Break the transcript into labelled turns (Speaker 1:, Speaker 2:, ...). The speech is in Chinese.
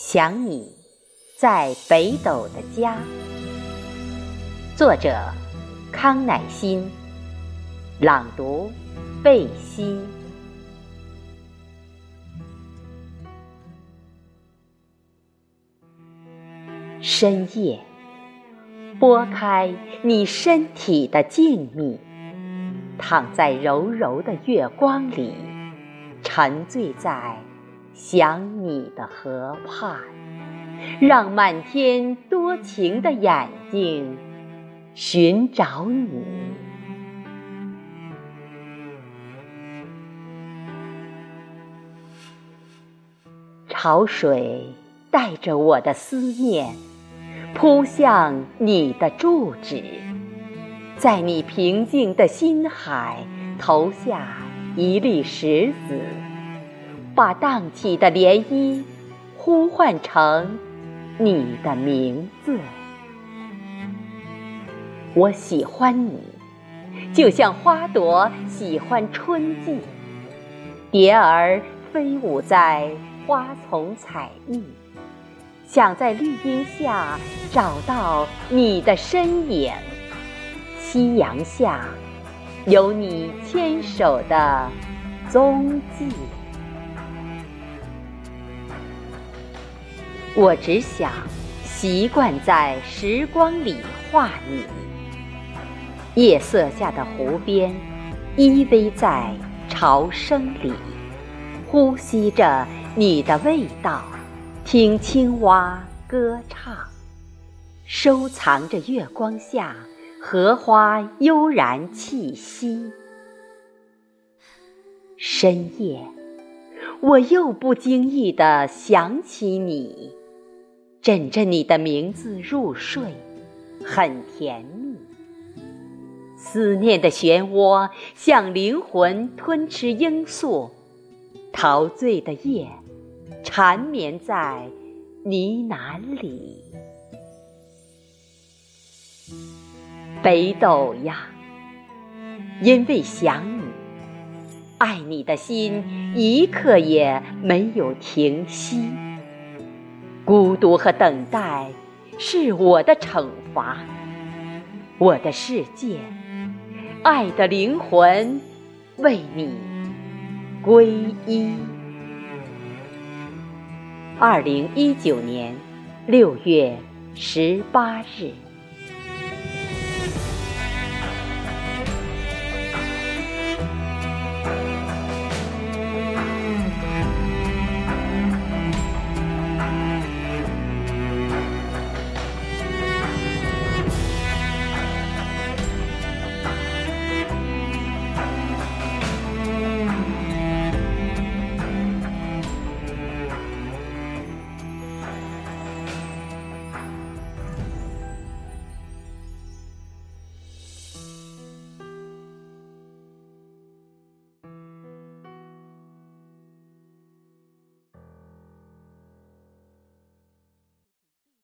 Speaker 1: 想你，在北斗的家。作者：康乃馨。朗读：贝西。深夜，拨开你身体的静谧，躺在柔柔的月光里，沉醉在。想你的河畔，让满天多情的眼睛寻找你。潮水带着我的思念，扑向你的住址，在你平静的心海投下一粒石子。把荡起的涟漪呼唤成你的名字。我喜欢你，就像花朵喜欢春季。蝶儿飞舞在花丛采蜜，想在绿荫下找到你的身影。夕阳下，有你牵手的踪迹。我只想习惯在时光里画你，夜色下的湖边，依偎在潮声里，呼吸着你的味道，听青蛙歌唱，收藏着月光下荷花悠然气息。深夜，我又不经意地想起你。枕着你的名字入睡，很甜蜜。思念的漩涡像灵魂吞吃罂粟，陶醉的夜缠绵在呢喃里。北斗呀，因为想你，爱你的心一刻也没有停息。孤独和等待是我的惩罚，我的世界，爱的灵魂为你皈依。二零一九年六月十八日。